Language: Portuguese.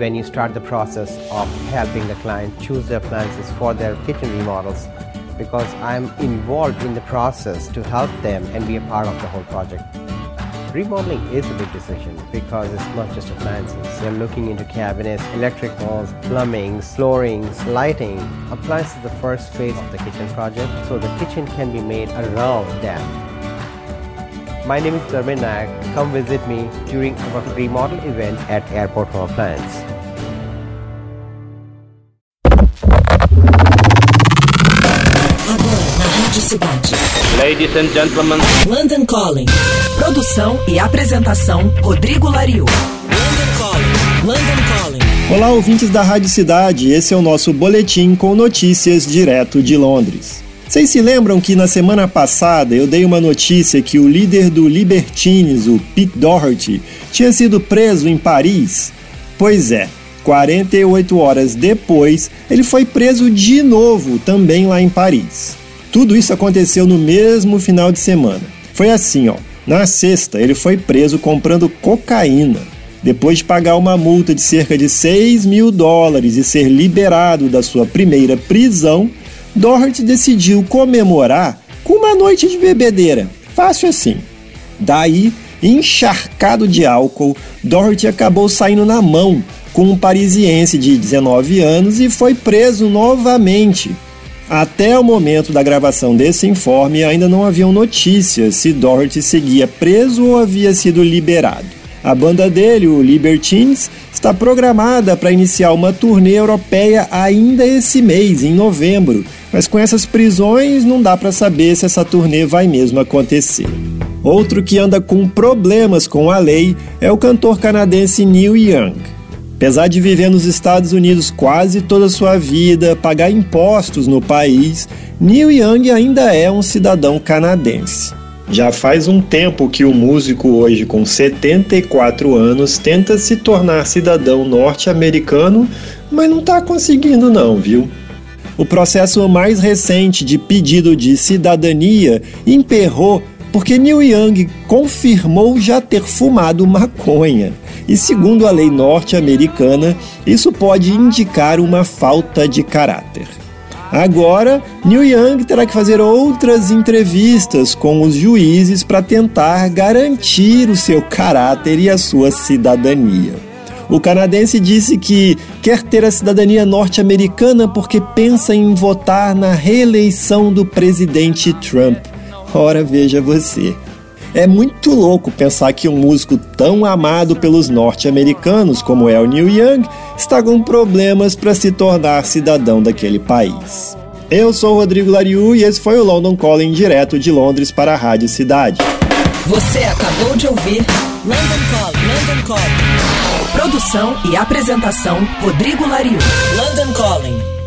when you start the process of helping the client choose their appliances for their kitchen remodels because I'm involved in the process to help them and be a part of the whole project. Remodeling is a big decision because it's not just appliances. You're looking into cabinets, electric walls, plumbing, flooring, lighting. Appliances is the first phase of the kitchen project, so the kitchen can be made around that. My name is Dharmin Nayak. Come visit me during our remodel event at Airport Rádio Cidade. Ladies and gentlemen. London Calling. Produção e apresentação Rodrigo Lariu. London Calling. London Calling. Olá, ouvintes da Rádio Cidade. Esse é o nosso boletim com notícias direto de Londres. Vocês se lembram que na semana passada eu dei uma notícia que o líder do Libertines, o Pete Doherty, tinha sido preso em Paris? Pois é, 48 horas depois, ele foi preso de novo, também lá em Paris. Tudo isso aconteceu no mesmo final de semana. Foi assim, ó. Na sexta, ele foi preso comprando cocaína. Depois de pagar uma multa de cerca de 6 mil dólares e ser liberado da sua primeira prisão, Doherty decidiu comemorar com uma noite de bebedeira. Fácil assim. Daí, encharcado de álcool, Doherty acabou saindo na mão com um parisiense de 19 anos e foi preso novamente. Até o momento da gravação desse informe, ainda não haviam notícias se Doherty seguia preso ou havia sido liberado. A banda dele, o Libertines, está programada para iniciar uma turnê europeia ainda esse mês, em novembro, mas com essas prisões não dá para saber se essa turnê vai mesmo acontecer. Outro que anda com problemas com a lei é o cantor canadense Neil Young. Apesar de viver nos Estados Unidos quase toda a sua vida, pagar impostos no país, Neil Young ainda é um cidadão canadense. Já faz um tempo que o músico, hoje com 74 anos, tenta se tornar cidadão norte-americano, mas não está conseguindo não, viu? O processo mais recente de pedido de cidadania emperrou porque Neil Young confirmou já ter fumado maconha. E segundo a lei norte-americana, isso pode indicar uma falta de caráter. Agora, Neil Young terá que fazer outras entrevistas com os juízes para tentar garantir o seu caráter e a sua cidadania. O canadense disse que quer ter a cidadania norte-americana porque pensa em votar na reeleição do presidente Trump. Ora, veja você. É muito louco pensar que um músico tão amado pelos norte-americanos como é o Neil Young está com problemas para se tornar cidadão daquele país. Eu sou Rodrigo Lariu e esse foi o London Calling direto de Londres para a Rádio Cidade. Você acabou de ouvir London Calling. London Calling. Produção e apresentação Rodrigo Lariu. London Calling.